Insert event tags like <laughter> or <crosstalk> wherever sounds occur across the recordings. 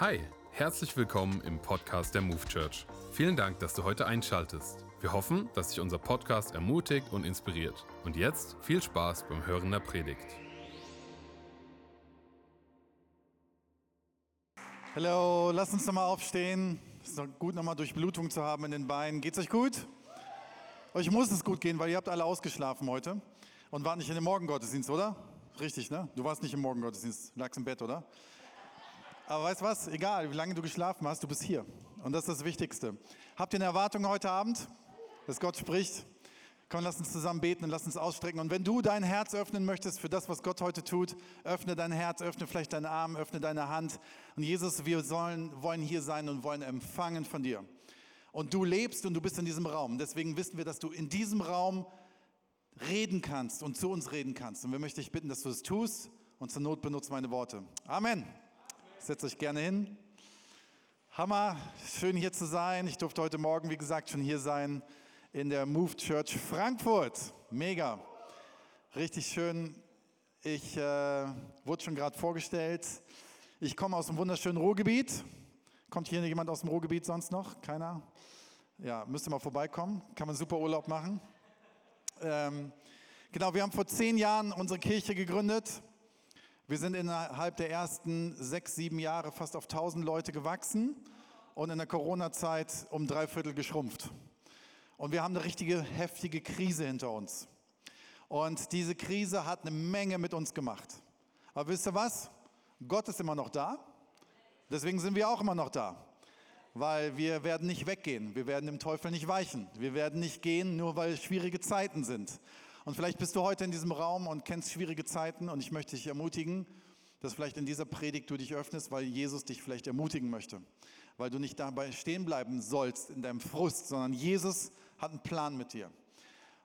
Hi, herzlich willkommen im Podcast der Move Church. Vielen Dank, dass du heute einschaltest. Wir hoffen, dass dich unser Podcast ermutigt und inspiriert. Und jetzt viel Spaß beim Hören der Predigt. Hallo, lasst uns nochmal aufstehen. Es ist gut, nochmal Durchblutung zu haben in den Beinen. Geht's euch gut? Euch muss es gut gehen, weil ihr habt alle ausgeschlafen heute und wart nicht in dem Morgengottesdienst, oder? Richtig, ne? Du warst nicht im Morgengottesdienst, lagst im Bett, oder? Aber weißt was? Egal, wie lange du geschlafen hast, du bist hier. Und das ist das Wichtigste. Habt ihr eine Erwartung heute Abend, dass Gott spricht? Komm, lass uns zusammen beten und lass uns ausstrecken. Und wenn du dein Herz öffnen möchtest für das, was Gott heute tut, öffne dein Herz, öffne vielleicht deinen Arm, öffne deine Hand. Und Jesus, wir sollen, wollen hier sein und wollen empfangen von dir. Und du lebst und du bist in diesem Raum. Deswegen wissen wir, dass du in diesem Raum reden kannst und zu uns reden kannst. Und wir möchten dich bitten, dass du es tust und zur Not benutzt meine Worte. Amen. Setzt euch gerne hin. Hammer, schön hier zu sein. Ich durfte heute Morgen, wie gesagt, schon hier sein in der Move Church Frankfurt. Mega. Richtig schön. Ich äh, wurde schon gerade vorgestellt. Ich komme aus dem wunderschönen Ruhrgebiet. Kommt hier jemand aus dem Ruhrgebiet sonst noch? Keiner? Ja, müsste mal vorbeikommen. Kann man super Urlaub machen. Ähm, genau, wir haben vor zehn Jahren unsere Kirche gegründet. Wir sind innerhalb der ersten sechs, sieben Jahre fast auf 1000 Leute gewachsen und in der Corona-Zeit um drei Viertel geschrumpft. Und wir haben eine richtige heftige Krise hinter uns. Und diese Krise hat eine Menge mit uns gemacht. Aber wisst ihr was? Gott ist immer noch da. Deswegen sind wir auch immer noch da. Weil wir werden nicht weggehen. Wir werden dem Teufel nicht weichen. Wir werden nicht gehen, nur weil schwierige Zeiten sind. Und vielleicht bist du heute in diesem Raum und kennst schwierige Zeiten und ich möchte dich ermutigen, dass vielleicht in dieser Predigt du dich öffnest, weil Jesus dich vielleicht ermutigen möchte. Weil du nicht dabei stehen bleiben sollst in deinem Frust, sondern Jesus hat einen Plan mit dir.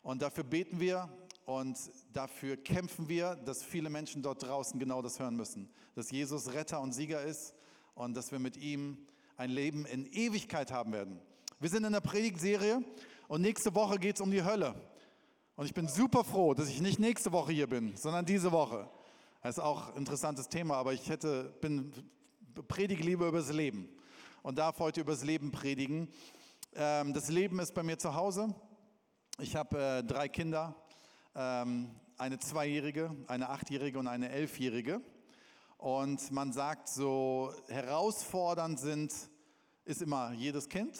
Und dafür beten wir und dafür kämpfen wir, dass viele Menschen dort draußen genau das hören müssen. Dass Jesus Retter und Sieger ist und dass wir mit ihm ein Leben in Ewigkeit haben werden. Wir sind in der Predigtserie und nächste Woche geht es um die Hölle. Und ich bin super froh, dass ich nicht nächste Woche hier bin, sondern diese Woche. Das ist auch ein interessantes Thema, aber ich hätte, bin, predige lieber über das Leben und darf heute über das Leben predigen. Ähm, das Leben ist bei mir zu Hause. Ich habe äh, drei Kinder, ähm, eine Zweijährige, eine Achtjährige und eine Elfjährige. Und man sagt, so herausfordernd sind, ist immer jedes Kind.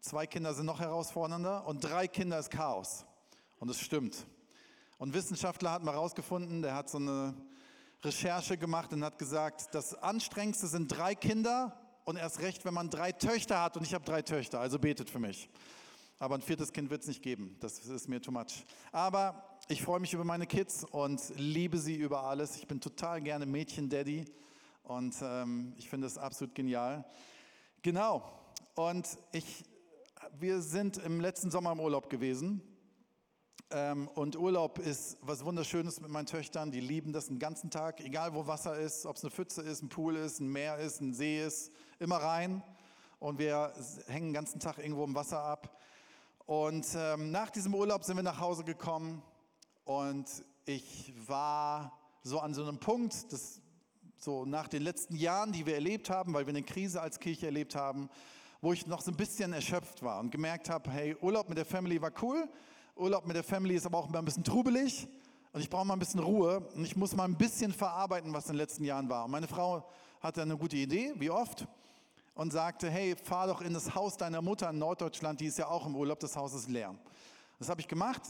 Zwei Kinder sind noch herausfordernder und drei Kinder ist Chaos. Und es stimmt. Und Wissenschaftler hat mal herausgefunden, der hat so eine Recherche gemacht und hat gesagt, das Anstrengendste sind drei Kinder und erst recht, wenn man drei Töchter hat und ich habe drei Töchter, also betet für mich. Aber ein viertes Kind wird es nicht geben, das ist mir too much. Aber ich freue mich über meine Kids und liebe sie über alles. Ich bin total gerne Mädchen-Daddy und ähm, ich finde es absolut genial. Genau, und ich, wir sind im letzten Sommer im Urlaub gewesen ähm, und Urlaub ist was Wunderschönes mit meinen Töchtern. Die lieben das den ganzen Tag, egal wo Wasser ist, ob es eine Pfütze ist, ein Pool ist, ein Meer ist, ein See ist, immer rein. Und wir hängen den ganzen Tag irgendwo im Wasser ab. Und ähm, nach diesem Urlaub sind wir nach Hause gekommen und ich war so an so einem Punkt, dass so nach den letzten Jahren, die wir erlebt haben, weil wir eine Krise als Kirche erlebt haben, wo ich noch so ein bisschen erschöpft war und gemerkt habe, hey, Urlaub mit der Family war cool, Urlaub mit der Family ist aber auch immer ein bisschen trubelig und ich brauche mal ein bisschen Ruhe und ich muss mal ein bisschen verarbeiten, was in den letzten Jahren war. Und meine Frau hatte eine gute Idee, wie oft, und sagte, hey, fahr doch in das Haus deiner Mutter in Norddeutschland, die ist ja auch im Urlaub, das Haus ist leer. Das habe ich gemacht,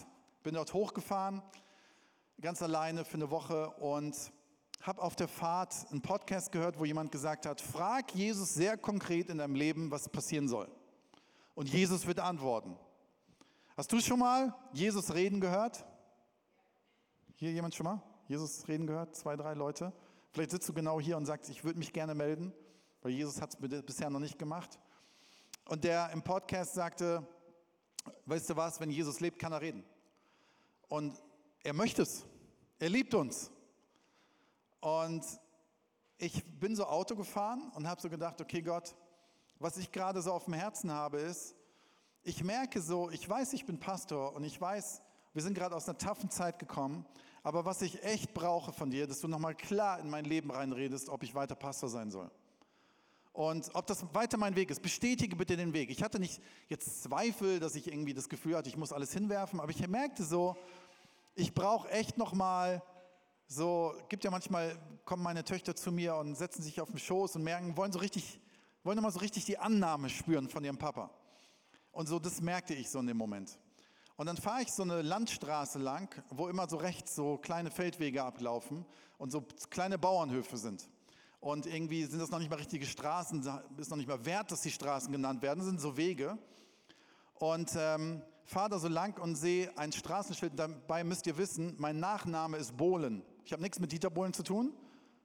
bin dort hochgefahren, ganz alleine für eine Woche und habe auf der Fahrt einen Podcast gehört, wo jemand gesagt hat, frag Jesus sehr konkret in deinem Leben, was passieren soll. Und Jesus wird antworten. Hast du schon mal Jesus reden gehört? Hier jemand schon mal? Jesus reden gehört? Zwei, drei Leute? Vielleicht sitzt du genau hier und sagst, ich würde mich gerne melden, weil Jesus hat es bisher noch nicht gemacht. Und der im Podcast sagte, weißt du was, wenn Jesus lebt, kann er reden. Und er möchte es. Er liebt uns. Und ich bin so Auto gefahren und habe so gedacht, okay Gott, was ich gerade so auf dem Herzen habe, ist, ich merke so, ich weiß, ich bin Pastor und ich weiß, wir sind gerade aus einer taffen Zeit gekommen, aber was ich echt brauche von dir, dass du nochmal klar in mein Leben reinredest, ob ich weiter Pastor sein soll. und ob das weiter mein Weg ist. Bestätige bitte den Weg. Ich hatte nicht jetzt Zweifel, dass ich irgendwie das Gefühl hatte, ich muss alles hinwerfen, aber ich merkte so, ich brauche echt noch mal so, gibt ja manchmal, kommen meine Töchter zu mir und setzen sich auf den Schoß und merken, wollen so richtig, wollen immer so richtig die Annahme spüren von ihrem Papa. Und so, das merkte ich so in dem Moment. Und dann fahre ich so eine Landstraße lang, wo immer so rechts so kleine Feldwege ablaufen und so kleine Bauernhöfe sind. Und irgendwie sind das noch nicht mal richtige Straßen, ist noch nicht mal wert, dass die Straßen genannt werden, sind so Wege. Und ähm, fahre da so lang und sehe ein Straßenschild. Dabei müsst ihr wissen, mein Nachname ist Bohlen. Ich habe nichts mit Dieter Bohlen zu tun,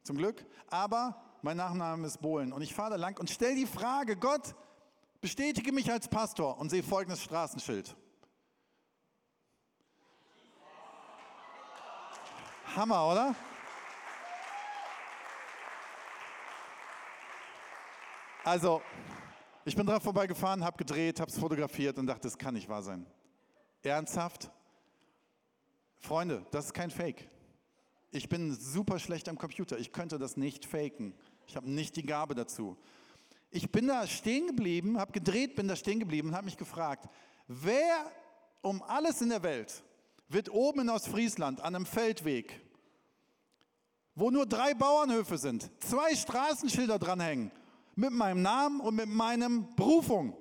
zum Glück, aber mein Nachname ist Bohlen. Und ich fahre da lang und stelle die Frage, Gott, bestätige mich als Pastor und sehe folgendes Straßenschild. Hammer, oder? Also, ich bin drauf vorbeigefahren, habe gedreht, habe es fotografiert und dachte, das kann nicht wahr sein. Ernsthaft? Freunde, das ist kein Fake. Ich bin super schlecht am Computer. Ich könnte das nicht faken. Ich habe nicht die Gabe dazu. Ich bin da stehen geblieben, habe gedreht, bin da stehen geblieben und habe mich gefragt, wer um alles in der Welt wird oben in Ostfriesland an einem Feldweg, wo nur drei Bauernhöfe sind, zwei Straßenschilder dranhängen mit meinem Namen und mit meinem Berufung.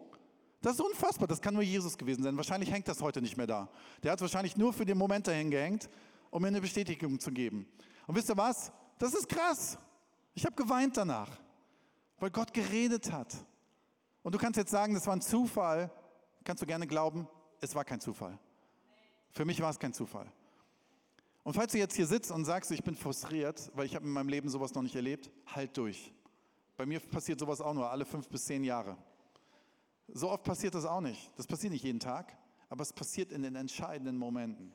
Das ist unfassbar, das kann nur Jesus gewesen sein. Wahrscheinlich hängt das heute nicht mehr da. Der hat es wahrscheinlich nur für den Moment dahin gehängt um mir eine Bestätigung zu geben. Und wisst ihr was? Das ist krass. Ich habe geweint danach, weil Gott geredet hat. Und du kannst jetzt sagen, das war ein Zufall. Kannst du gerne glauben, es war kein Zufall. Für mich war es kein Zufall. Und falls du jetzt hier sitzt und sagst, ich bin frustriert, weil ich habe in meinem Leben sowas noch nicht erlebt, halt durch. Bei mir passiert sowas auch nur alle fünf bis zehn Jahre. So oft passiert das auch nicht. Das passiert nicht jeden Tag, aber es passiert in den entscheidenden Momenten.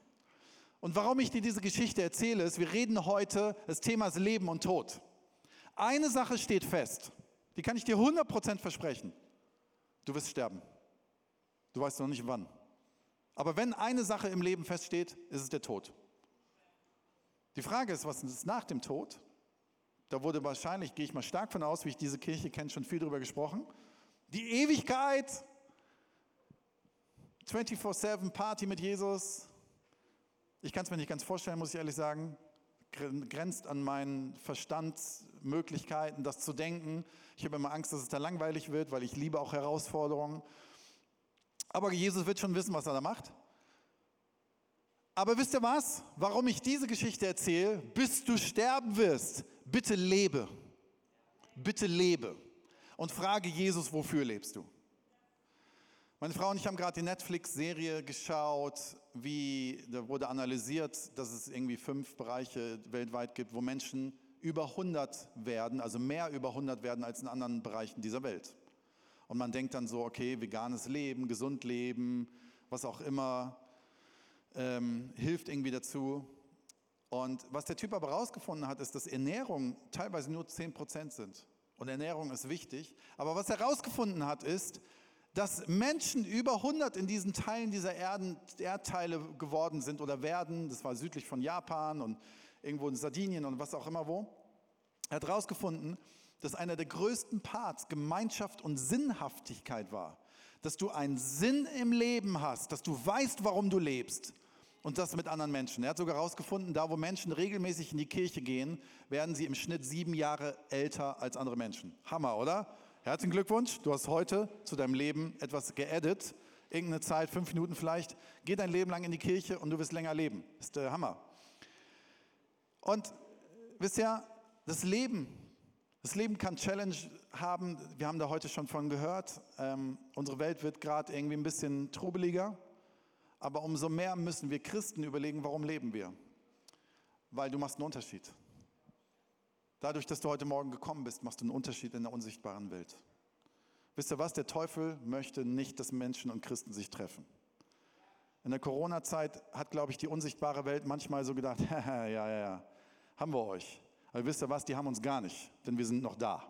Und warum ich dir diese Geschichte erzähle, ist, wir reden heute, das Thema ist Leben und Tod. Eine Sache steht fest, die kann ich dir 100% versprechen. Du wirst sterben. Du weißt noch nicht wann. Aber wenn eine Sache im Leben feststeht, ist es der Tod. Die Frage ist, was ist nach dem Tod? Da wurde wahrscheinlich, gehe ich mal stark von aus, wie ich diese Kirche kenne, schon viel darüber gesprochen. Die Ewigkeit, 24-7 Party mit Jesus, ich kann es mir nicht ganz vorstellen, muss ich ehrlich sagen. Grenzt an meinen Verstandsmöglichkeiten, das zu denken. Ich habe immer Angst, dass es da langweilig wird, weil ich liebe auch Herausforderungen. Aber Jesus wird schon wissen, was er da macht. Aber wisst ihr was? Warum ich diese Geschichte erzähle? Bis du sterben wirst, bitte lebe. Bitte lebe. Und frage Jesus, wofür lebst du? Meine Frau und ich haben gerade die Netflix-Serie geschaut, wie, da wurde analysiert, dass es irgendwie fünf Bereiche weltweit gibt, wo Menschen über 100 werden, also mehr über 100 werden als in anderen Bereichen dieser Welt. Und man denkt dann so, okay, veganes Leben, gesund leben, was auch immer, ähm, hilft irgendwie dazu. Und was der Typ aber herausgefunden hat, ist, dass Ernährung teilweise nur 10% sind. Und Ernährung ist wichtig. Aber was er herausgefunden hat, ist, dass Menschen über 100 in diesen Teilen dieser Erden, Erdteile geworden sind oder werden. Das war südlich von Japan und irgendwo in Sardinien und was auch immer wo. Er hat herausgefunden, dass einer der größten Parts Gemeinschaft und Sinnhaftigkeit war. Dass du einen Sinn im Leben hast, dass du weißt, warum du lebst und das mit anderen Menschen. Er hat sogar herausgefunden, da wo Menschen regelmäßig in die Kirche gehen, werden sie im Schnitt sieben Jahre älter als andere Menschen. Hammer, oder? Herzlichen Glückwunsch, du hast heute zu deinem Leben etwas geaddet. Irgendeine Zeit, fünf Minuten vielleicht. Geh dein Leben lang in die Kirche und du wirst länger leben. Ist der Hammer. Und wisst ihr, das Leben, das Leben kann Challenge haben. Wir haben da heute schon von gehört. Ähm, unsere Welt wird gerade irgendwie ein bisschen trubeliger. Aber umso mehr müssen wir Christen überlegen, warum leben wir? Weil du machst einen Unterschied. Dadurch, dass du heute Morgen gekommen bist, machst du einen Unterschied in der unsichtbaren Welt. Wisst ihr was? Der Teufel möchte nicht, dass Menschen und Christen sich treffen. In der Corona-Zeit hat, glaube ich, die unsichtbare Welt manchmal so gedacht, <laughs> ja, ja, ja, haben wir euch. Aber wisst ihr was? Die haben uns gar nicht, denn wir sind noch da.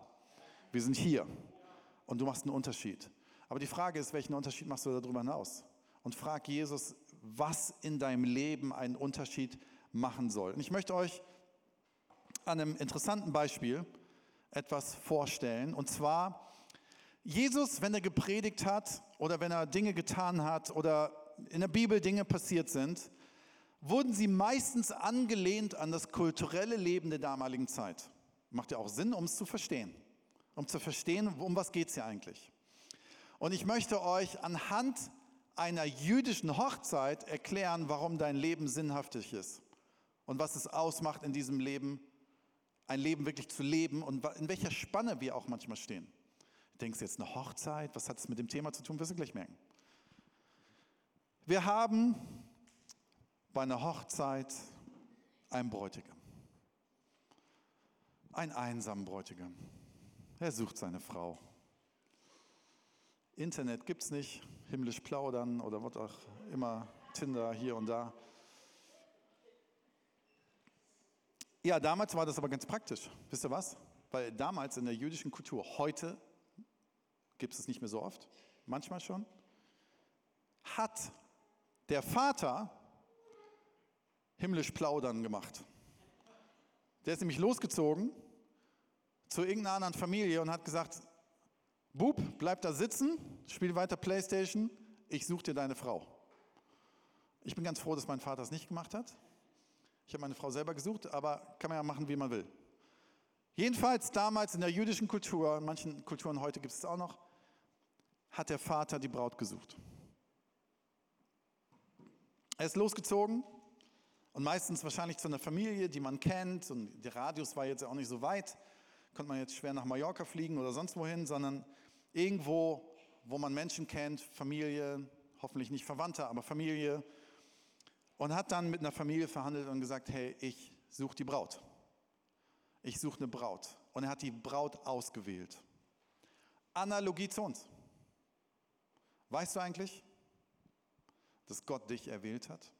Wir sind hier und du machst einen Unterschied. Aber die Frage ist, welchen Unterschied machst du darüber hinaus? Und frag Jesus, was in deinem Leben einen Unterschied machen soll. Und ich möchte euch an einem interessanten Beispiel etwas vorstellen. Und zwar, Jesus, wenn er gepredigt hat oder wenn er Dinge getan hat oder in der Bibel Dinge passiert sind, wurden sie meistens angelehnt an das kulturelle Leben der damaligen Zeit. Macht ja auch Sinn, um es zu verstehen. Um zu verstehen, um was geht es hier eigentlich. Und ich möchte euch anhand einer jüdischen Hochzeit erklären, warum dein Leben sinnhaftig ist und was es ausmacht in diesem Leben, ein Leben wirklich zu leben und in welcher Spanne wir auch manchmal stehen. Du denkst jetzt eine Hochzeit, was hat es mit dem Thema zu tun, wirst du gleich merken. Wir haben bei einer Hochzeit einen Bräutigam. Ein einsamen Bräutigam. Er sucht seine Frau. Internet gibt es nicht, himmlisch plaudern oder was auch immer, Tinder hier und da. Ja, damals war das aber ganz praktisch. Wisst ihr was? Weil damals in der jüdischen Kultur, heute gibt es es nicht mehr so oft, manchmal schon, hat der Vater himmlisch plaudern gemacht. Der ist nämlich losgezogen zu irgendeiner anderen Familie und hat gesagt, Bub, bleib da sitzen, spiel weiter Playstation, ich suche dir deine Frau. Ich bin ganz froh, dass mein Vater es nicht gemacht hat. Ich habe meine Frau selber gesucht, aber kann man ja machen, wie man will. Jedenfalls damals in der jüdischen Kultur, in manchen Kulturen heute gibt es es auch noch, hat der Vater die Braut gesucht. Er ist losgezogen und meistens wahrscheinlich zu einer Familie, die man kennt und der Radius war jetzt auch nicht so weit konnte man jetzt schwer nach Mallorca fliegen oder sonst wohin, sondern irgendwo, wo man Menschen kennt, Familie, hoffentlich nicht Verwandte, aber Familie. Und hat dann mit einer Familie verhandelt und gesagt, hey, ich suche die Braut. Ich suche eine Braut. Und er hat die Braut ausgewählt. Analogie zu uns. Weißt du eigentlich, dass Gott dich erwählt hat?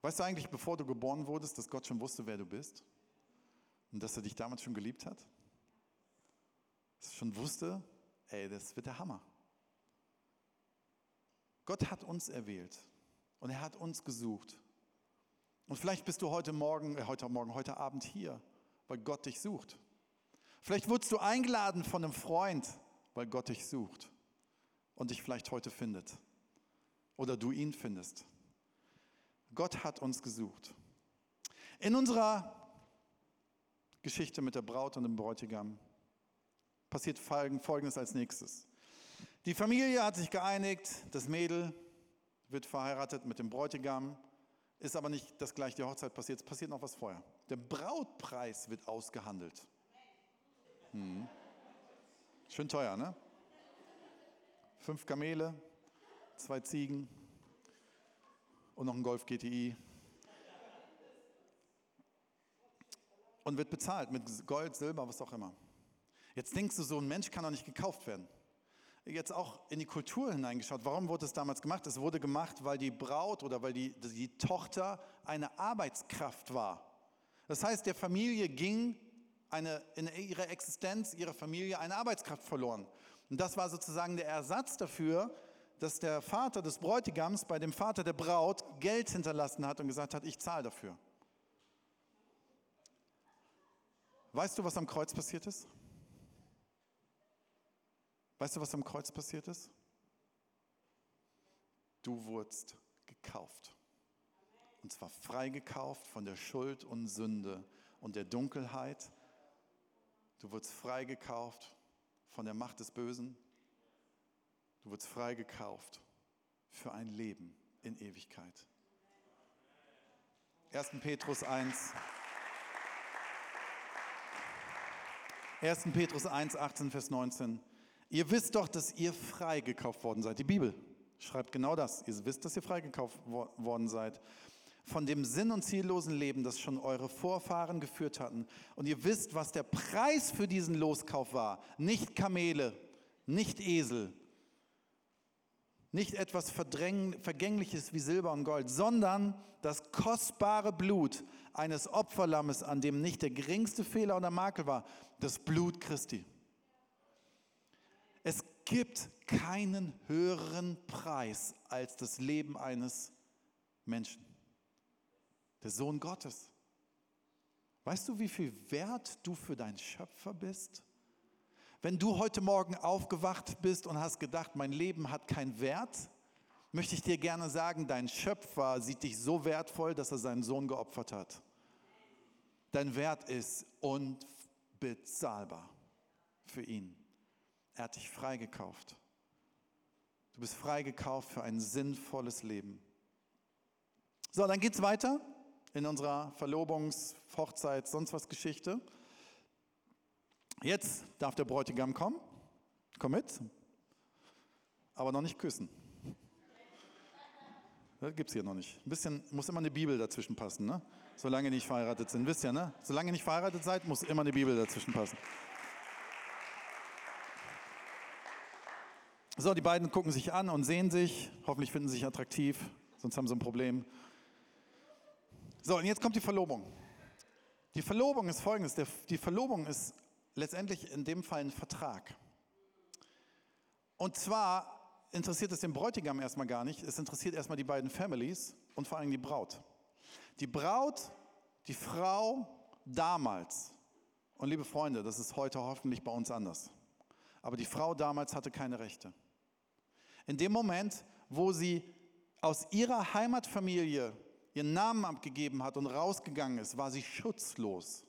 Weißt du eigentlich, bevor du geboren wurdest, dass Gott schon wusste, wer du bist? Und dass er dich damals schon geliebt hat? Dass er schon wusste, ey, das wird der Hammer. Gott hat uns erwählt und er hat uns gesucht. Und vielleicht bist du heute Morgen, äh, heute Morgen, heute Abend hier, weil Gott dich sucht. Vielleicht wurdest du eingeladen von einem Freund, weil Gott dich sucht und dich vielleicht heute findet. Oder du ihn findest. Gott hat uns gesucht. In unserer Geschichte mit der Braut und dem Bräutigam passiert Folgendes als nächstes. Die Familie hat sich geeinigt, das Mädel wird verheiratet mit dem Bräutigam, ist aber nicht das gleich die Hochzeit passiert, es passiert noch was vorher. Der Brautpreis wird ausgehandelt. Hm. Schön teuer, ne? Fünf Kamele, zwei Ziegen und noch ein Golf GTI und wird bezahlt mit Gold, Silber, was auch immer. Jetzt denkst du, so ein Mensch kann doch nicht gekauft werden. Jetzt auch in die Kultur hineingeschaut. Warum wurde es damals gemacht? Es wurde gemacht, weil die Braut oder weil die, die Tochter eine Arbeitskraft war. Das heißt, der Familie ging eine, in ihrer Existenz, ihrer Familie eine Arbeitskraft verloren. Und das war sozusagen der Ersatz dafür, dass der Vater des Bräutigams bei dem Vater der Braut Geld hinterlassen hat und gesagt hat, ich zahle dafür. Weißt du, was am Kreuz passiert ist? Weißt du, was am Kreuz passiert ist? Du wurdest gekauft. Und zwar freigekauft von der Schuld und Sünde und der Dunkelheit. Du wurdest freigekauft von der Macht des Bösen. Du wurdest freigekauft für ein Leben in Ewigkeit. 1. Petrus 1. 1. Petrus 1, 18, Vers 19. Ihr wisst doch, dass ihr freigekauft worden seid. Die Bibel schreibt genau das. Ihr wisst, dass ihr freigekauft worden seid. Von dem sinn- und ziellosen Leben, das schon eure Vorfahren geführt hatten. Und ihr wisst, was der Preis für diesen Loskauf war. Nicht Kamele, nicht Esel, nicht etwas Vergängliches wie Silber und Gold, sondern das kostbare Blut eines Opferlammes, an dem nicht der geringste Fehler oder Makel war, das Blut Christi. Es gibt keinen höheren Preis als das Leben eines Menschen. Der Sohn Gottes. Weißt du, wie viel wert du für deinen Schöpfer bist? Wenn du heute Morgen aufgewacht bist und hast gedacht, mein Leben hat keinen Wert, möchte ich dir gerne sagen, dein Schöpfer sieht dich so wertvoll, dass er seinen Sohn geopfert hat. Dein Wert ist unbezahlbar für ihn. Er hat dich freigekauft. Du bist freigekauft für ein sinnvolles Leben. So, dann geht es weiter in unserer Verlobungs-, Hochzeit-, sonst was Geschichte. Jetzt darf der Bräutigam kommen. Komm mit. Aber noch nicht küssen. Das gibt es hier noch nicht. Ein bisschen, muss immer eine Bibel dazwischen passen, ne? Solange nicht verheiratet sind. Wisst ihr, ne? Solange nicht verheiratet seid, muss immer eine Bibel dazwischen passen. So, die beiden gucken sich an und sehen sich. Hoffentlich finden sie sich attraktiv, sonst haben sie ein Problem. So, und jetzt kommt die Verlobung. Die Verlobung ist folgendes: Die Verlobung ist letztendlich in dem Fall ein Vertrag. Und zwar interessiert es den Bräutigam erstmal gar nicht, es interessiert erstmal die beiden Families und vor allem die Braut. Die Braut, die Frau damals, und liebe Freunde, das ist heute hoffentlich bei uns anders, aber die Frau damals hatte keine Rechte. In dem Moment, wo sie aus ihrer Heimatfamilie ihren Namen abgegeben hat und rausgegangen ist, war sie schutzlos.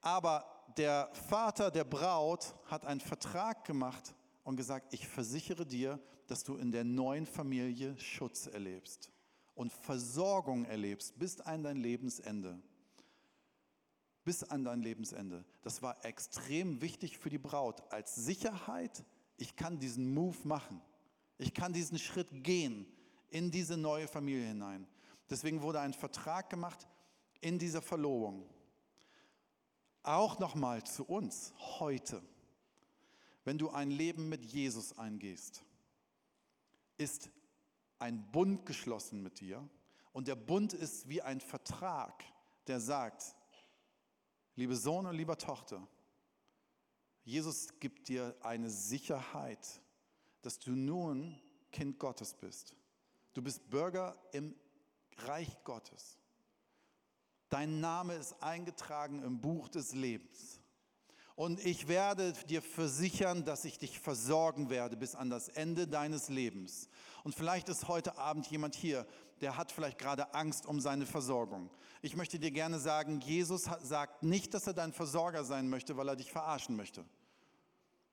Aber der Vater der Braut hat einen Vertrag gemacht und gesagt, ich versichere dir, dass du in der neuen Familie Schutz erlebst und Versorgung erlebst bis an dein Lebensende. Bis an dein Lebensende. Das war extrem wichtig für die Braut als Sicherheit. Ich kann diesen Move machen. Ich kann diesen Schritt gehen in diese neue Familie hinein. Deswegen wurde ein Vertrag gemacht in dieser Verlobung. Auch nochmal zu uns heute. Wenn du ein Leben mit Jesus eingehst, ist ein Bund geschlossen mit dir. Und der Bund ist wie ein Vertrag, der sagt, liebe Sohn und lieber Tochter, Jesus gibt dir eine Sicherheit, dass du nun Kind Gottes bist. Du bist Bürger im Reich Gottes. Dein Name ist eingetragen im Buch des Lebens. Und ich werde dir versichern, dass ich dich versorgen werde bis an das Ende deines Lebens. Und vielleicht ist heute Abend jemand hier, der hat vielleicht gerade Angst um seine Versorgung. Ich möchte dir gerne sagen, Jesus sagt nicht, dass er dein Versorger sein möchte, weil er dich verarschen möchte.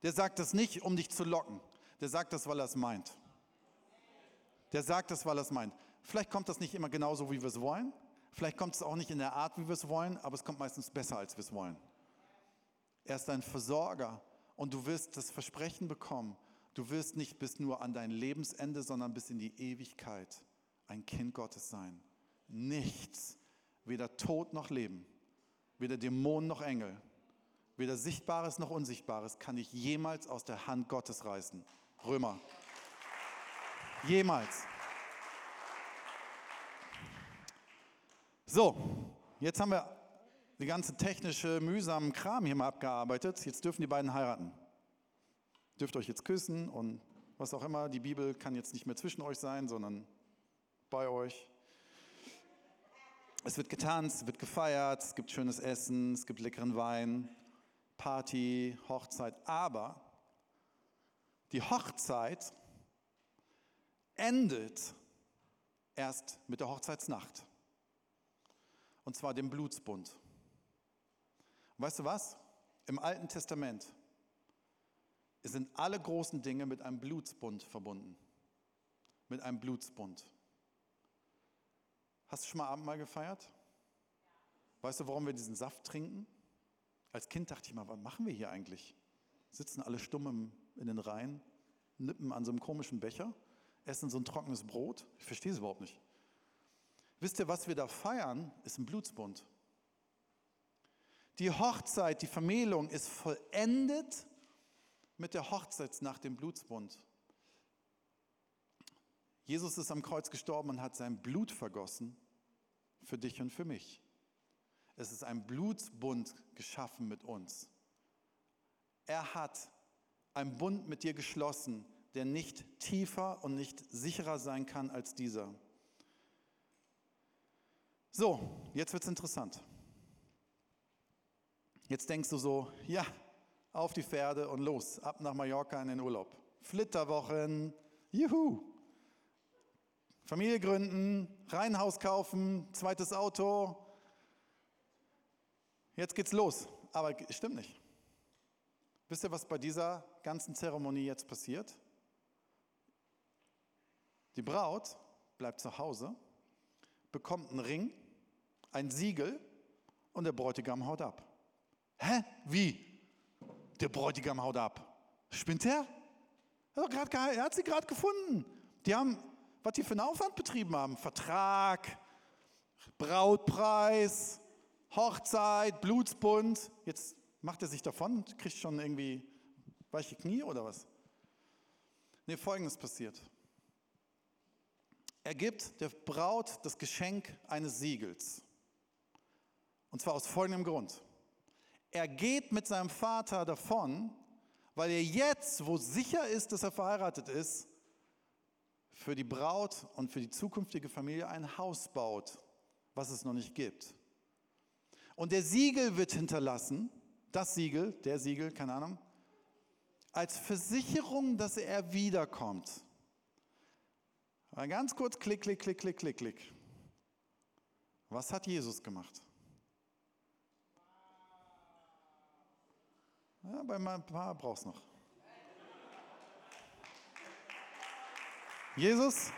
Der sagt das nicht, um dich zu locken. Der sagt das, weil er es meint. Der sagt das, weil er es meint. Vielleicht kommt das nicht immer genauso, wie wir es wollen. Vielleicht kommt es auch nicht in der Art, wie wir es wollen, aber es kommt meistens besser, als wir es wollen. Er ist dein Versorger und du wirst das Versprechen bekommen. Du wirst nicht bis nur an dein Lebensende, sondern bis in die Ewigkeit ein Kind Gottes sein. Nichts, weder Tod noch Leben, weder Dämonen noch Engel, weder Sichtbares noch Unsichtbares kann dich jemals aus der Hand Gottes reißen. Römer Jemals. So, jetzt haben wir die ganze technische, mühsamen Kram hier mal abgearbeitet. Jetzt dürfen die beiden heiraten. Dürft euch jetzt küssen und was auch immer. Die Bibel kann jetzt nicht mehr zwischen euch sein, sondern bei euch. Es wird getanzt, es wird gefeiert, es gibt schönes Essen, es gibt leckeren Wein, Party, Hochzeit. Aber die Hochzeit endet erst mit der Hochzeitsnacht. Und zwar dem Blutsbund. Und weißt du was? Im Alten Testament sind alle großen Dinge mit einem Blutsbund verbunden. Mit einem Blutsbund. Hast du schon mal Abendmahl gefeiert? Weißt du, warum wir diesen Saft trinken? Als Kind dachte ich mal, was machen wir hier eigentlich? Sitzen alle stumm in den Reihen, nippen an so einem komischen Becher essen so ein trockenes Brot. Ich verstehe es überhaupt nicht. Wisst ihr, was wir da feiern, ist ein Blutsbund. Die Hochzeit, die Vermählung ist vollendet mit der Hochzeitsnacht, dem Blutsbund. Jesus ist am Kreuz gestorben und hat sein Blut vergossen für dich und für mich. Es ist ein Blutsbund geschaffen mit uns. Er hat einen Bund mit dir geschlossen, der nicht tiefer und nicht sicherer sein kann als dieser. So, jetzt wird es interessant. Jetzt denkst du so, ja, auf die Pferde und los, ab nach Mallorca in den Urlaub. Flitterwochen, juhu. Familie gründen, Reihenhaus kaufen, zweites Auto. Jetzt geht's los. Aber stimmt nicht. Wisst ihr, was bei dieser ganzen Zeremonie jetzt passiert? Die Braut bleibt zu Hause, bekommt einen Ring, ein Siegel und der Bräutigam haut ab. Hä? Wie? Der Bräutigam haut ab. Spinnt er? Er hat sie gerade gefunden. Die haben, was die für einen Aufwand betrieben haben. Vertrag, Brautpreis, Hochzeit, Blutsbund. Jetzt macht er sich davon, kriegt schon irgendwie weiche Knie oder was? Ne, folgendes passiert. Er gibt der Braut das Geschenk eines Siegels. Und zwar aus folgendem Grund. Er geht mit seinem Vater davon, weil er jetzt, wo sicher ist, dass er verheiratet ist, für die Braut und für die zukünftige Familie ein Haus baut, was es noch nicht gibt. Und der Siegel wird hinterlassen, das Siegel, der Siegel, keine Ahnung, als Versicherung, dass er wiederkommt. Ganz kurz, klick, klick, klick, klick, klick, klick. Was hat Jesus gemacht? Ja, bei ein paar brauchst noch. Jesus,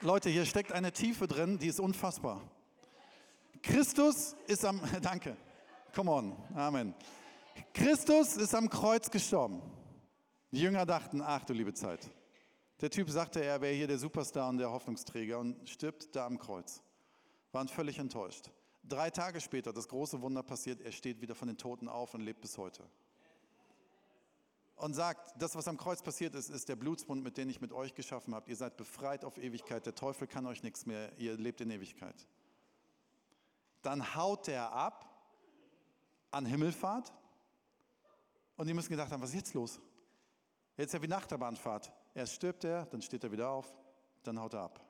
Leute, hier steckt eine Tiefe drin, die ist unfassbar. Christus ist am, <laughs> danke, come on, Amen. Christus ist am Kreuz gestorben. Die Jünger dachten, ach du liebe Zeit. Der Typ sagte, er wäre hier der Superstar und der Hoffnungsträger und stirbt da am Kreuz. Waren völlig enttäuscht. Drei Tage später, das große Wunder passiert, er steht wieder von den Toten auf und lebt bis heute. Und sagt, das, was am Kreuz passiert ist, ist der Blutsbund, mit dem ich mit euch geschaffen habe. Ihr seid befreit auf Ewigkeit. Der Teufel kann euch nichts mehr. Ihr lebt in Ewigkeit. Dann haut er ab an Himmelfahrt. Und die müssen gedacht haben, was ist jetzt los? Jetzt ist ja wie Nachterbahnfahrt. Erst stirbt er, dann steht er wieder auf, dann haut er ab.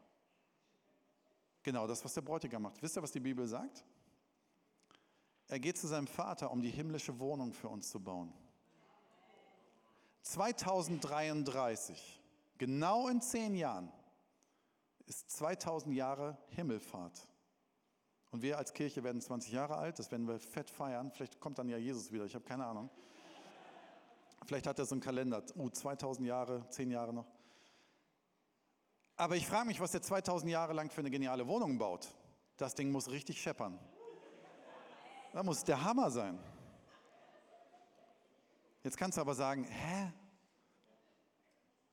Genau das, was der Bräutigam macht. Wisst ihr, was die Bibel sagt? Er geht zu seinem Vater, um die himmlische Wohnung für uns zu bauen. 2033, genau in zehn Jahren, ist 2000 Jahre Himmelfahrt. Und wir als Kirche werden 20 Jahre alt, das werden wir fett feiern. Vielleicht kommt dann ja Jesus wieder, ich habe keine Ahnung. Vielleicht hat er so einen Kalender, uh, 2000 Jahre, 10 Jahre noch. Aber ich frage mich, was der 2000 Jahre lang für eine geniale Wohnung baut. Das Ding muss richtig scheppern. Da muss der Hammer sein. Jetzt kannst du aber sagen, hä?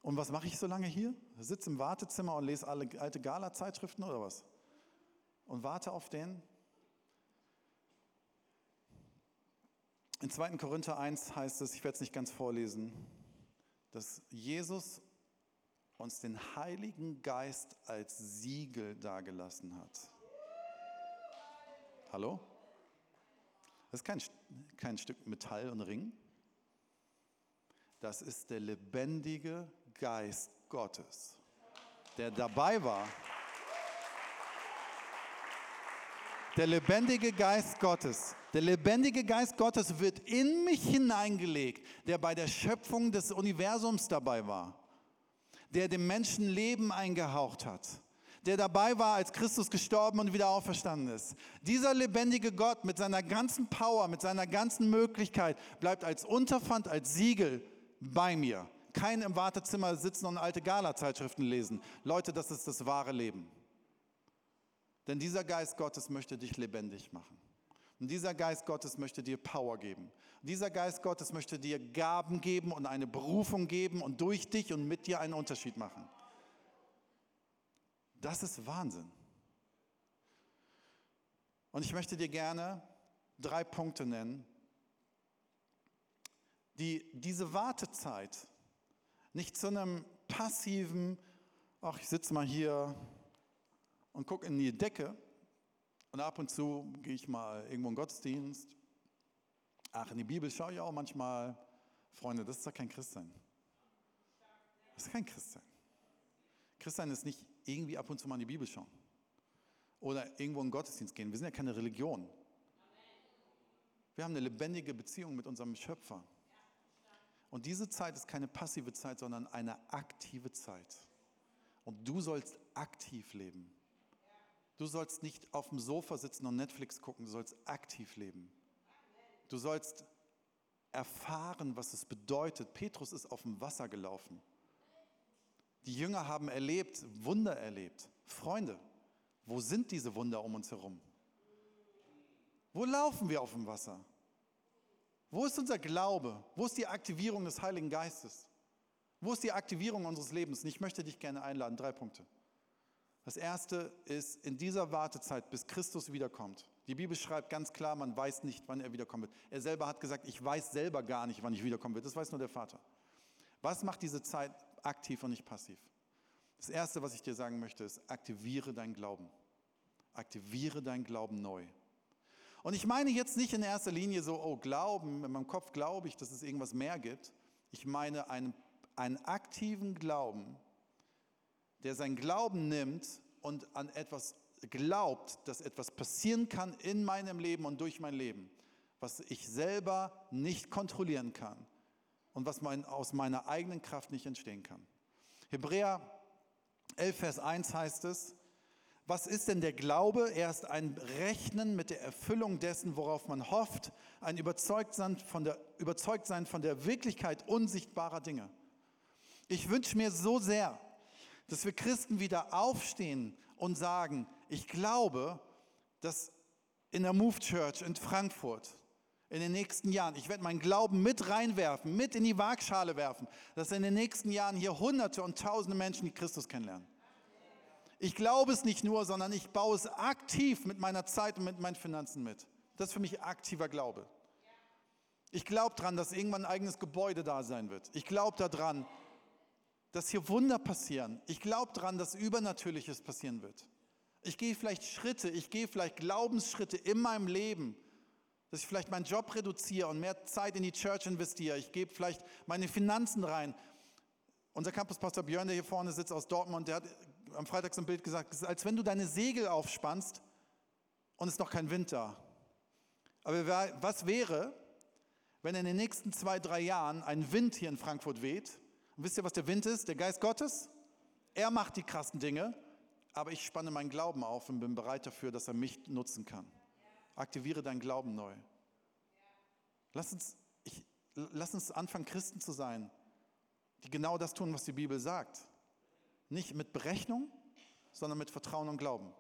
Und was mache ich so lange hier? Sitze im Wartezimmer und lese alle alte Gala-Zeitschriften oder was? Und warte auf den? In 2. Korinther 1 heißt es, ich werde es nicht ganz vorlesen, dass Jesus uns den Heiligen Geist als Siegel dargelassen hat. Hallo? Das ist kein, kein Stück Metall und Ring. Das ist der lebendige Geist Gottes, der dabei war. Der lebendige Geist Gottes. Der lebendige Geist Gottes wird in mich hineingelegt, der bei der Schöpfung des Universums dabei war der dem Menschen Leben eingehaucht hat, der dabei war, als Christus gestorben und wieder auferstanden ist. Dieser lebendige Gott mit seiner ganzen Power, mit seiner ganzen Möglichkeit bleibt als Unterpfand, als Siegel bei mir. Kein im Wartezimmer sitzen und alte Gala-Zeitschriften lesen. Leute, das ist das wahre Leben. Denn dieser Geist Gottes möchte dich lebendig machen. Und dieser Geist Gottes möchte dir Power geben. Dieser Geist Gottes möchte dir Gaben geben und eine Berufung geben und durch dich und mit dir einen Unterschied machen. Das ist Wahnsinn. Und ich möchte dir gerne drei Punkte nennen, die diese Wartezeit nicht zu einem passiven, ach, ich sitze mal hier und gucke in die Decke, und ab und zu gehe ich mal irgendwo in den Gottesdienst. Ach, in die Bibel schaue ich auch manchmal. Freunde, das ist doch kein Christsein. Das ist kein Christsein. Christsein ist nicht irgendwie ab und zu mal in die Bibel schauen. oder irgendwo in den Gottesdienst gehen. Wir sind ja keine Religion. Wir haben eine lebendige Beziehung mit unserem Schöpfer. Und diese Zeit ist keine passive Zeit, sondern eine aktive Zeit. Und du sollst aktiv leben. Du sollst nicht auf dem Sofa sitzen und Netflix gucken, du sollst aktiv leben. Du sollst erfahren, was es bedeutet. Petrus ist auf dem Wasser gelaufen. Die Jünger haben erlebt, Wunder erlebt. Freunde, wo sind diese Wunder um uns herum? Wo laufen wir auf dem Wasser? Wo ist unser Glaube? Wo ist die Aktivierung des Heiligen Geistes? Wo ist die Aktivierung unseres Lebens? Und ich möchte dich gerne einladen. Drei Punkte. Das erste ist in dieser Wartezeit, bis Christus wiederkommt. Die Bibel schreibt ganz klar, man weiß nicht, wann er wiederkommen wird. Er selber hat gesagt, ich weiß selber gar nicht, wann ich wiederkommen wird. Das weiß nur der Vater. Was macht diese Zeit aktiv und nicht passiv? Das erste, was ich dir sagen möchte, ist, aktiviere deinen Glauben. Aktiviere deinen Glauben neu. Und ich meine jetzt nicht in erster Linie so, oh, Glauben, in meinem Kopf glaube ich, dass es irgendwas mehr gibt. Ich meine einen, einen aktiven Glauben, der seinen Glauben nimmt und an etwas glaubt, dass etwas passieren kann in meinem Leben und durch mein Leben, was ich selber nicht kontrollieren kann und was mein, aus meiner eigenen Kraft nicht entstehen kann. Hebräer 11, Vers 1 heißt es, was ist denn der Glaube? Er ist ein Rechnen mit der Erfüllung dessen, worauf man hofft, ein Überzeugtsein von der, Überzeugtsein von der Wirklichkeit unsichtbarer Dinge. Ich wünsche mir so sehr, dass wir Christen wieder aufstehen und sagen, ich glaube, dass in der Move Church in Frankfurt in den nächsten Jahren, ich werde meinen Glauben mit reinwerfen, mit in die Waagschale werfen, dass in den nächsten Jahren hier Hunderte und Tausende Menschen die Christus kennenlernen. Ich glaube es nicht nur, sondern ich baue es aktiv mit meiner Zeit und mit meinen Finanzen mit. Das ist für mich aktiver Glaube. Ich glaube daran, dass irgendwann ein eigenes Gebäude da sein wird. Ich glaube daran, dass hier Wunder passieren. Ich glaube daran, dass Übernatürliches passieren wird. Ich gehe vielleicht Schritte, ich gehe vielleicht Glaubensschritte in meinem Leben, dass ich vielleicht meinen Job reduziere und mehr Zeit in die Church investiere. Ich gebe vielleicht meine Finanzen rein. Unser Campuspastor Björn, der hier vorne sitzt aus Dortmund, der hat am Freitag so ein Bild gesagt, es ist, als wenn du deine Segel aufspannst und es ist noch kein Wind da. Aber was wäre, wenn in den nächsten zwei, drei Jahren ein Wind hier in Frankfurt weht und wisst ihr, was der Wind ist? Der Geist Gottes. Er macht die krassen Dinge, aber ich spanne meinen Glauben auf und bin bereit dafür, dass er mich nutzen kann. Aktiviere deinen Glauben neu. Lass uns, ich, lass uns anfangen, Christen zu sein, die genau das tun, was die Bibel sagt. Nicht mit Berechnung, sondern mit Vertrauen und Glauben.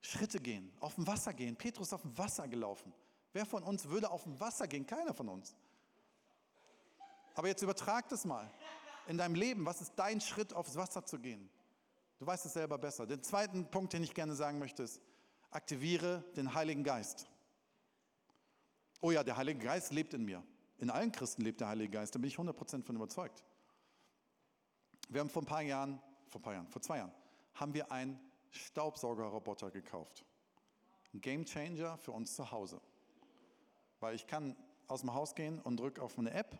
Schritte gehen, auf dem Wasser gehen. Petrus ist auf dem Wasser gelaufen. Wer von uns würde auf dem Wasser gehen? Keiner von uns. Aber jetzt übertrag das mal in deinem Leben. Was ist dein Schritt, aufs Wasser zu gehen? Du weißt es selber besser. Den zweiten Punkt, den ich gerne sagen möchte, ist, aktiviere den Heiligen Geist. Oh ja, der Heilige Geist lebt in mir. In allen Christen lebt der Heilige Geist, da bin ich 100% von überzeugt. Wir haben vor ein paar Jahren, vor ein paar Jahren, vor zwei Jahren, haben wir einen Staubsaugerroboter gekauft. Ein Game Changer für uns zu Hause. Weil ich kann aus dem Haus gehen und drücke auf eine App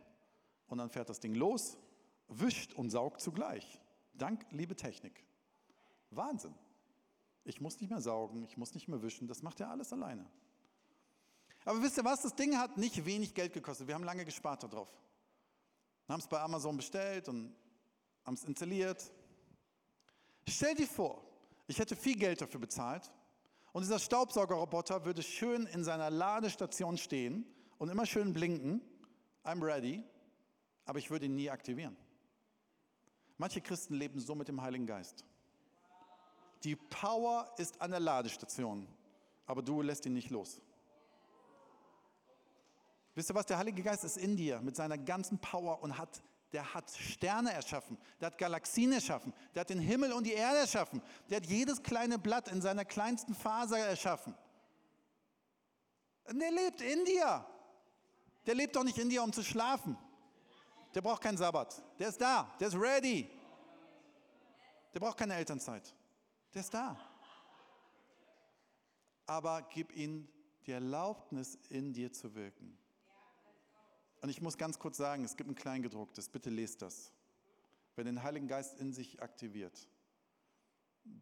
und dann fährt das Ding los, wischt und saugt zugleich. Dank, liebe Technik. Wahnsinn. Ich muss nicht mehr saugen, ich muss nicht mehr wischen, das macht er alles alleine. Aber wisst ihr was, das Ding hat nicht wenig Geld gekostet. Wir haben lange gespart darauf. Wir haben es bei Amazon bestellt und haben es installiert. Stell dir vor, ich hätte viel Geld dafür bezahlt und dieser Staubsaugerroboter würde schön in seiner Ladestation stehen und immer schön blinken. I'm ready aber ich würde ihn nie aktivieren. Manche Christen leben so mit dem Heiligen Geist. Die Power ist an der Ladestation, aber du lässt ihn nicht los. Wisst ihr was? Der Heilige Geist ist in dir mit seiner ganzen Power und hat, der hat Sterne erschaffen, der hat Galaxien erschaffen, der hat den Himmel und die Erde erschaffen, der hat jedes kleine Blatt in seiner kleinsten Faser erschaffen. Und der lebt in dir. Der lebt doch nicht in dir, um zu schlafen. Der braucht keinen Sabbat. Der ist da. Der ist ready. Der braucht keine Elternzeit. Der ist da. Aber gib ihm die Erlaubnis, in dir zu wirken. Und ich muss ganz kurz sagen, es gibt ein Kleingedrucktes, bitte lest das. Wer den Heiligen Geist in sich aktiviert,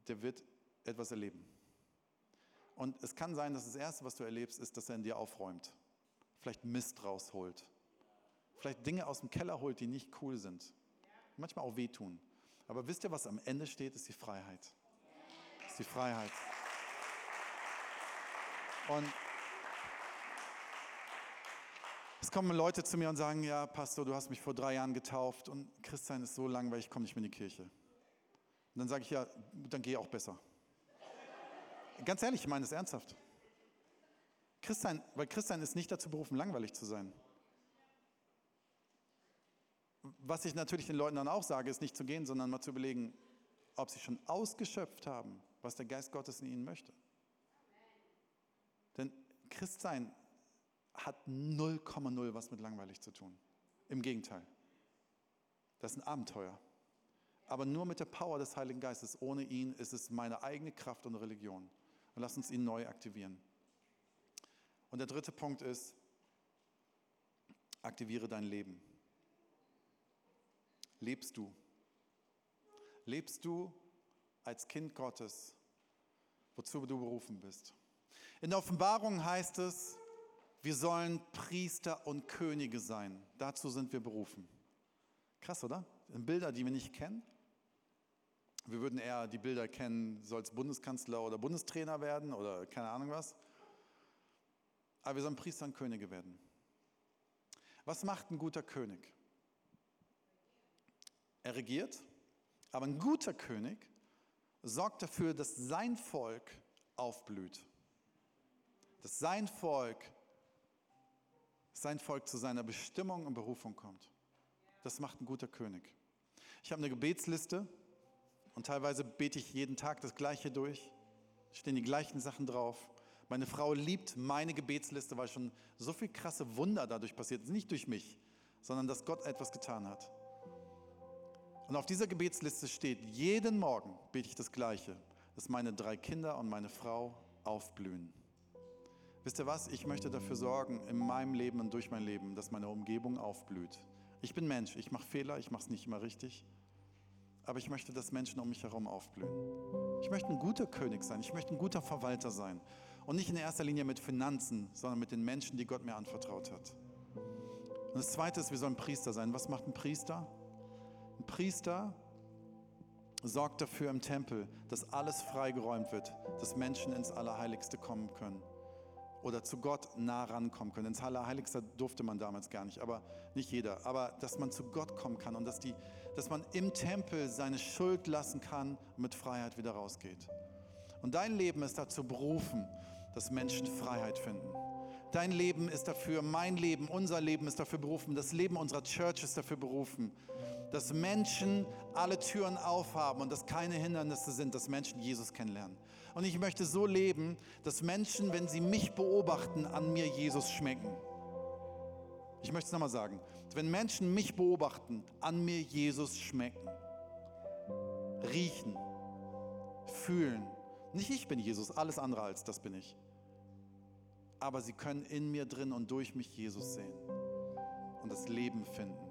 der wird etwas erleben. Und es kann sein, dass das Erste, was du erlebst, ist, dass er in dir aufräumt. Vielleicht Mist rausholt. Vielleicht Dinge aus dem Keller holt, die nicht cool sind. Manchmal auch wehtun. Aber wisst ihr, was am Ende steht, ist die Freiheit. Ist die Freiheit. Und es kommen Leute zu mir und sagen, ja, Pastor, du hast mich vor drei Jahren getauft und Christsein ist so langweilig, ich komme nicht mehr in die Kirche. Und dann sage ich, ja, dann geh auch besser. Ganz ehrlich, ich meine es ernsthaft. Christsein, weil Christsein ist nicht dazu berufen, langweilig zu sein. Was ich natürlich den Leuten dann auch sage, ist nicht zu gehen, sondern mal zu überlegen, ob sie schon ausgeschöpft haben, was der Geist Gottes in ihnen möchte. Denn Christsein hat 0,0 was mit langweilig zu tun. Im Gegenteil. Das ist ein Abenteuer. Aber nur mit der Power des Heiligen Geistes. Ohne ihn ist es meine eigene Kraft und Religion. Und lass uns ihn neu aktivieren. Und der dritte Punkt ist, aktiviere dein Leben. Lebst du? Lebst du als Kind Gottes, wozu du berufen bist? In der Offenbarung heißt es, wir sollen Priester und Könige sein. Dazu sind wir berufen. Krass, oder? Bilder, die wir nicht kennen. Wir würden eher die Bilder kennen, sollst Bundeskanzler oder Bundestrainer werden oder keine Ahnung was. Aber wir sollen Priester und Könige werden. Was macht ein guter König? Er regiert, aber ein guter König sorgt dafür, dass sein Volk aufblüht. Dass sein Volk sein Volk zu seiner Bestimmung und Berufung kommt. Das macht ein guter König. Ich habe eine Gebetsliste und teilweise bete ich jeden Tag das Gleiche durch. Stehen die gleichen Sachen drauf. Meine Frau liebt meine Gebetsliste, weil schon so viel krasse Wunder dadurch passiert sind. Nicht durch mich, sondern dass Gott etwas getan hat. Und auf dieser Gebetsliste steht, jeden Morgen bete ich das Gleiche, dass meine drei Kinder und meine Frau aufblühen. Wisst ihr was? Ich möchte dafür sorgen, in meinem Leben und durch mein Leben, dass meine Umgebung aufblüht. Ich bin Mensch, ich mache Fehler, ich mache es nicht immer richtig. Aber ich möchte, dass Menschen um mich herum aufblühen. Ich möchte ein guter König sein, ich möchte ein guter Verwalter sein. Und nicht in erster Linie mit Finanzen, sondern mit den Menschen, die Gott mir anvertraut hat. Und das Zweite ist, wir sollen Priester sein. Was macht ein Priester? Ein Priester sorgt dafür im Tempel, dass alles freigeräumt wird, dass Menschen ins Allerheiligste kommen können oder zu Gott nah rankommen können. Ins Allerheiligste durfte man damals gar nicht, aber nicht jeder. Aber dass man zu Gott kommen kann und dass, die, dass man im Tempel seine Schuld lassen kann und mit Freiheit wieder rausgeht. Und dein Leben ist dazu berufen, dass Menschen Freiheit finden. Dein Leben ist dafür, mein Leben, unser Leben ist dafür berufen, das Leben unserer Church ist dafür berufen, dass Menschen alle Türen aufhaben und dass keine Hindernisse sind, dass Menschen Jesus kennenlernen. Und ich möchte so leben, dass Menschen, wenn sie mich beobachten, an mir Jesus schmecken. Ich möchte es nochmal sagen. Wenn Menschen mich beobachten, an mir Jesus schmecken. Riechen. Fühlen. Nicht ich bin Jesus, alles andere als das bin ich. Aber sie können in mir drin und durch mich Jesus sehen und das Leben finden.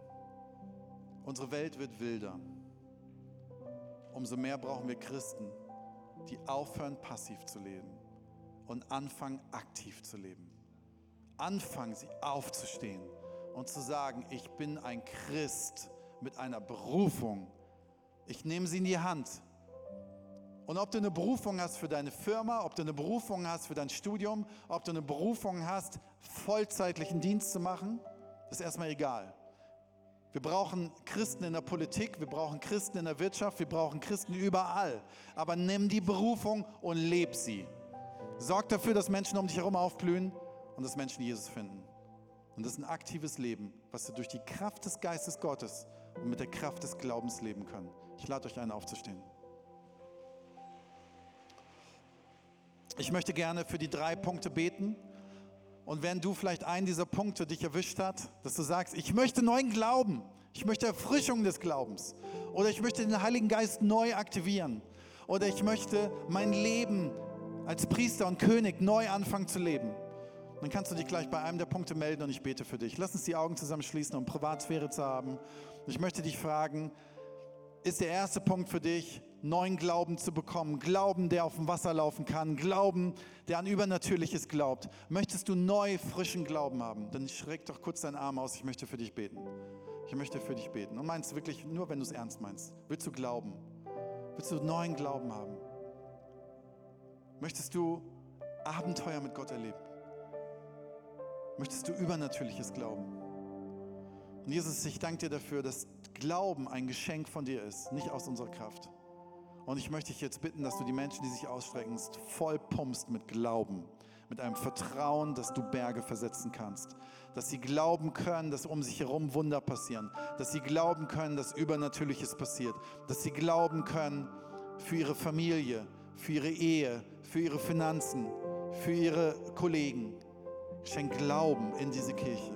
Unsere Welt wird wilder. Umso mehr brauchen wir Christen, die aufhören, passiv zu leben und anfangen, aktiv zu leben. Anfangen, sie aufzustehen und zu sagen, ich bin ein Christ mit einer Berufung. Ich nehme sie in die Hand. Und ob du eine Berufung hast für deine Firma, ob du eine Berufung hast für dein Studium, ob du eine Berufung hast, vollzeitlichen Dienst zu machen, ist erstmal egal. Wir brauchen Christen in der Politik, wir brauchen Christen in der Wirtschaft, wir brauchen Christen überall. Aber nimm die Berufung und leb sie. Sorg dafür, dass Menschen um dich herum aufblühen und dass Menschen Jesus finden. Und das ist ein aktives Leben, was wir durch die Kraft des Geistes Gottes und mit der Kraft des Glaubens leben können. Ich lade euch ein, aufzustehen. Ich möchte gerne für die drei Punkte beten. Und wenn du vielleicht einen dieser Punkte dich erwischt hat, dass du sagst, ich möchte neuen Glauben, ich möchte Erfrischung des Glaubens oder ich möchte den Heiligen Geist neu aktivieren oder ich möchte mein Leben als Priester und König neu anfangen zu leben, dann kannst du dich gleich bei einem der Punkte melden und ich bete für dich. Lass uns die Augen zusammen schließen, um Privatsphäre zu haben. Ich möchte dich fragen, ist der erste Punkt für dich, neuen Glauben zu bekommen. Glauben, der auf dem Wasser laufen kann. Glauben, der an Übernatürliches glaubt. Möchtest du neu, frischen Glauben haben? Dann schreck doch kurz deinen Arm aus. Ich möchte für dich beten. Ich möchte für dich beten. Und meinst wirklich nur, wenn du es ernst meinst. Willst du glauben? Willst du neuen Glauben haben? Möchtest du Abenteuer mit Gott erleben? Möchtest du Übernatürliches glauben? Und Jesus, ich danke dir dafür, dass Glauben ein Geschenk von dir ist, nicht aus unserer Kraft. Und ich möchte dich jetzt bitten, dass du die Menschen, die sich ausstrecken, voll pumpst mit Glauben, mit einem Vertrauen, dass du Berge versetzen kannst. Dass sie glauben können, dass um sich herum Wunder passieren. Dass sie glauben können, dass Übernatürliches passiert. Dass sie glauben können für ihre Familie, für ihre Ehe, für ihre Finanzen, für ihre Kollegen. Schenk Glauben in diese Kirche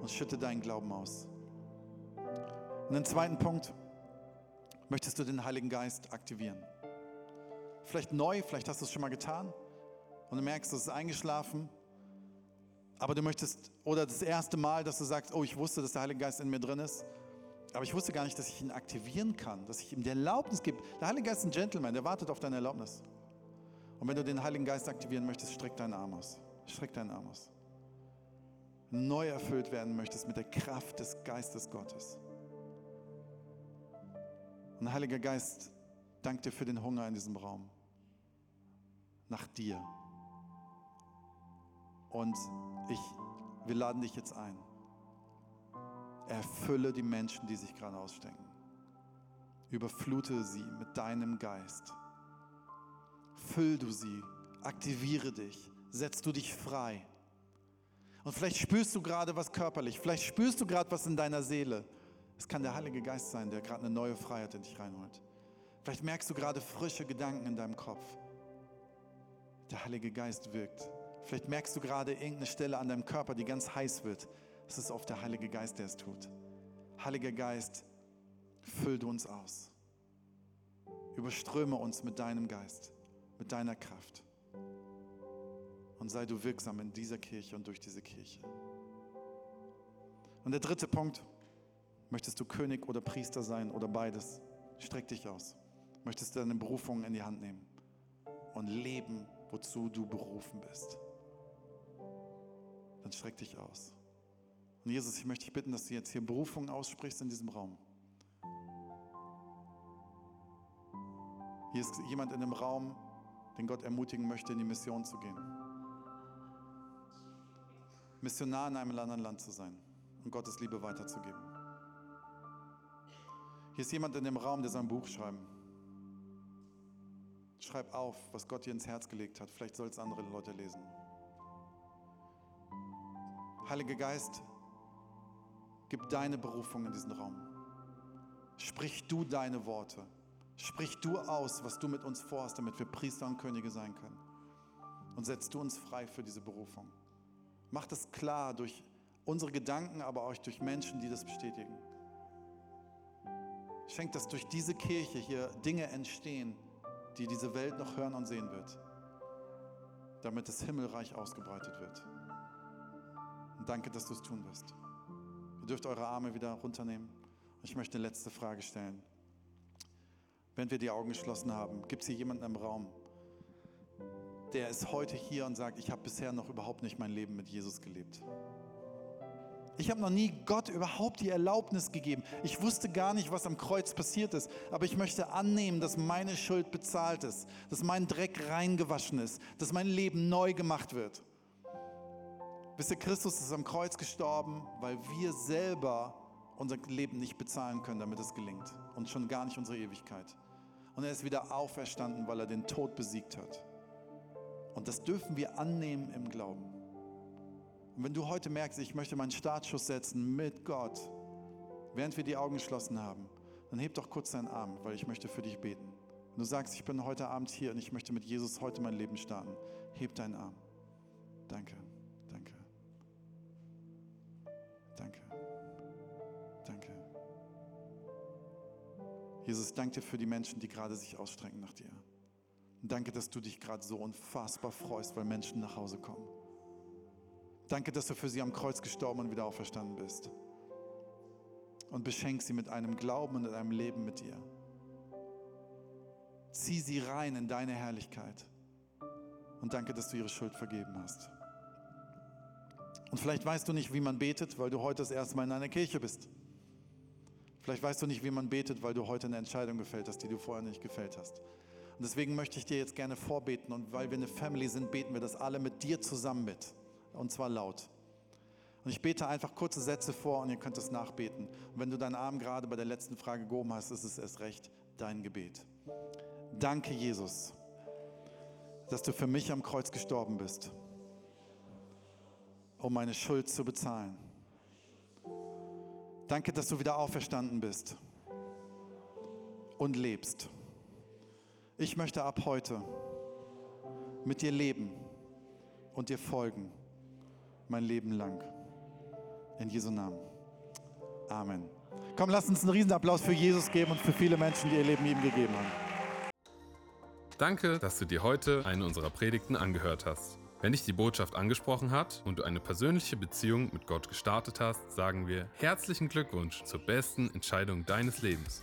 und schütte deinen Glauben aus. Und den zweiten Punkt, möchtest du den Heiligen Geist aktivieren? Vielleicht neu, vielleicht hast du es schon mal getan und du merkst, es ist eingeschlafen, aber du möchtest, oder das erste Mal, dass du sagst, oh, ich wusste, dass der Heilige Geist in mir drin ist, aber ich wusste gar nicht, dass ich ihn aktivieren kann, dass ich ihm die Erlaubnis gebe. Der Heilige Geist ist ein Gentleman, der wartet auf deine Erlaubnis. Und wenn du den Heiligen Geist aktivieren möchtest, streck deinen Arm aus. Streck deinen Arm aus neu erfüllt werden möchtest mit der Kraft des Geistes Gottes. Und Heiliger Geist, danke dir für den Hunger in diesem Raum. Nach dir. Und ich, wir laden dich jetzt ein. Erfülle die Menschen, die sich gerade ausstecken. Überflute sie mit deinem Geist. Füll du sie, aktiviere dich, setz du dich frei. Und vielleicht spürst du gerade was körperlich, vielleicht spürst du gerade was in deiner Seele. Es kann der Heilige Geist sein, der gerade eine neue Freiheit in dich reinholt. Vielleicht merkst du gerade frische Gedanken in deinem Kopf. Der Heilige Geist wirkt. Vielleicht merkst du gerade irgendeine Stelle an deinem Körper, die ganz heiß wird. Es ist oft der Heilige Geist, der es tut. Heiliger Geist, füll du uns aus. Überströme uns mit deinem Geist, mit deiner Kraft und sei du wirksam in dieser Kirche und durch diese Kirche. Und der dritte Punkt, möchtest du König oder Priester sein oder beides? Streck dich aus. Möchtest du deine Berufung in die Hand nehmen und leben, wozu du berufen bist? Dann streck dich aus. Und Jesus, ich möchte dich bitten, dass du jetzt hier Berufung aussprichst in diesem Raum. Hier ist jemand in dem Raum, den Gott ermutigen möchte, in die Mission zu gehen. Missionar in einem anderen Land zu sein und Gottes Liebe weiterzugeben. Hier ist jemand in dem Raum, der sein Buch schreiben. Schreib auf, was Gott dir ins Herz gelegt hat. Vielleicht soll es andere Leute lesen. Heiliger Geist, gib deine Berufung in diesen Raum. Sprich du deine Worte. Sprich du aus, was du mit uns vorhast, damit wir Priester und Könige sein können. Und setz du uns frei für diese Berufung. Mach das klar durch unsere Gedanken, aber auch durch Menschen, die das bestätigen. Schenk, dass durch diese Kirche hier Dinge entstehen, die diese Welt noch hören und sehen wird, damit das Himmelreich ausgebreitet wird. Und danke, dass du es tun wirst. Ihr dürft eure Arme wieder runternehmen. Ich möchte eine letzte Frage stellen. Wenn wir die Augen geschlossen haben, gibt es hier jemanden im Raum, der ist heute hier und sagt, ich habe bisher noch überhaupt nicht mein Leben mit Jesus gelebt. Ich habe noch nie Gott überhaupt die Erlaubnis gegeben. Ich wusste gar nicht, was am Kreuz passiert ist, aber ich möchte annehmen, dass meine Schuld bezahlt ist, dass mein Dreck reingewaschen ist, dass mein Leben neu gemacht wird. Wisst ihr, Christus ist am Kreuz gestorben, weil wir selber unser Leben nicht bezahlen können, damit es gelingt. Und schon gar nicht unsere Ewigkeit. Und er ist wieder auferstanden, weil er den Tod besiegt hat. Und das dürfen wir annehmen im Glauben. Und wenn du heute merkst, ich möchte meinen Startschuss setzen mit Gott, während wir die Augen geschlossen haben, dann heb doch kurz deinen Arm, weil ich möchte für dich beten. Wenn du sagst, ich bin heute Abend hier und ich möchte mit Jesus heute mein Leben starten, heb deinen Arm. Danke, danke, danke, danke. Jesus, danke dir für die Menschen, die gerade sich ausstrecken nach dir. Danke, dass du dich gerade so unfassbar freust, weil Menschen nach Hause kommen. Danke, dass du für sie am Kreuz gestorben und wieder auferstanden bist. Und beschenk sie mit einem Glauben und einem Leben mit dir. Zieh sie rein in deine Herrlichkeit. Und danke, dass du ihre Schuld vergeben hast. Und vielleicht weißt du nicht, wie man betet, weil du heute das erste Mal in einer Kirche bist. Vielleicht weißt du nicht, wie man betet, weil du heute eine Entscheidung gefällt hast, die du vorher nicht gefällt hast. Und deswegen möchte ich dir jetzt gerne vorbeten. Und weil wir eine Family sind, beten wir das alle mit dir zusammen mit. Und zwar laut. Und ich bete einfach kurze Sätze vor und ihr könnt es nachbeten. Und wenn du deinen Arm gerade bei der letzten Frage gehoben hast, ist es erst recht dein Gebet. Danke, Jesus, dass du für mich am Kreuz gestorben bist, um meine Schuld zu bezahlen. Danke, dass du wieder auferstanden bist und lebst. Ich möchte ab heute mit dir leben und dir folgen, mein Leben lang. In Jesu Namen. Amen. Komm, lass uns einen Riesenapplaus für Jesus geben und für viele Menschen, die ihr Leben ihm gegeben haben. Danke, dass du dir heute eine unserer Predigten angehört hast. Wenn dich die Botschaft angesprochen hat und du eine persönliche Beziehung mit Gott gestartet hast, sagen wir herzlichen Glückwunsch zur besten Entscheidung deines Lebens.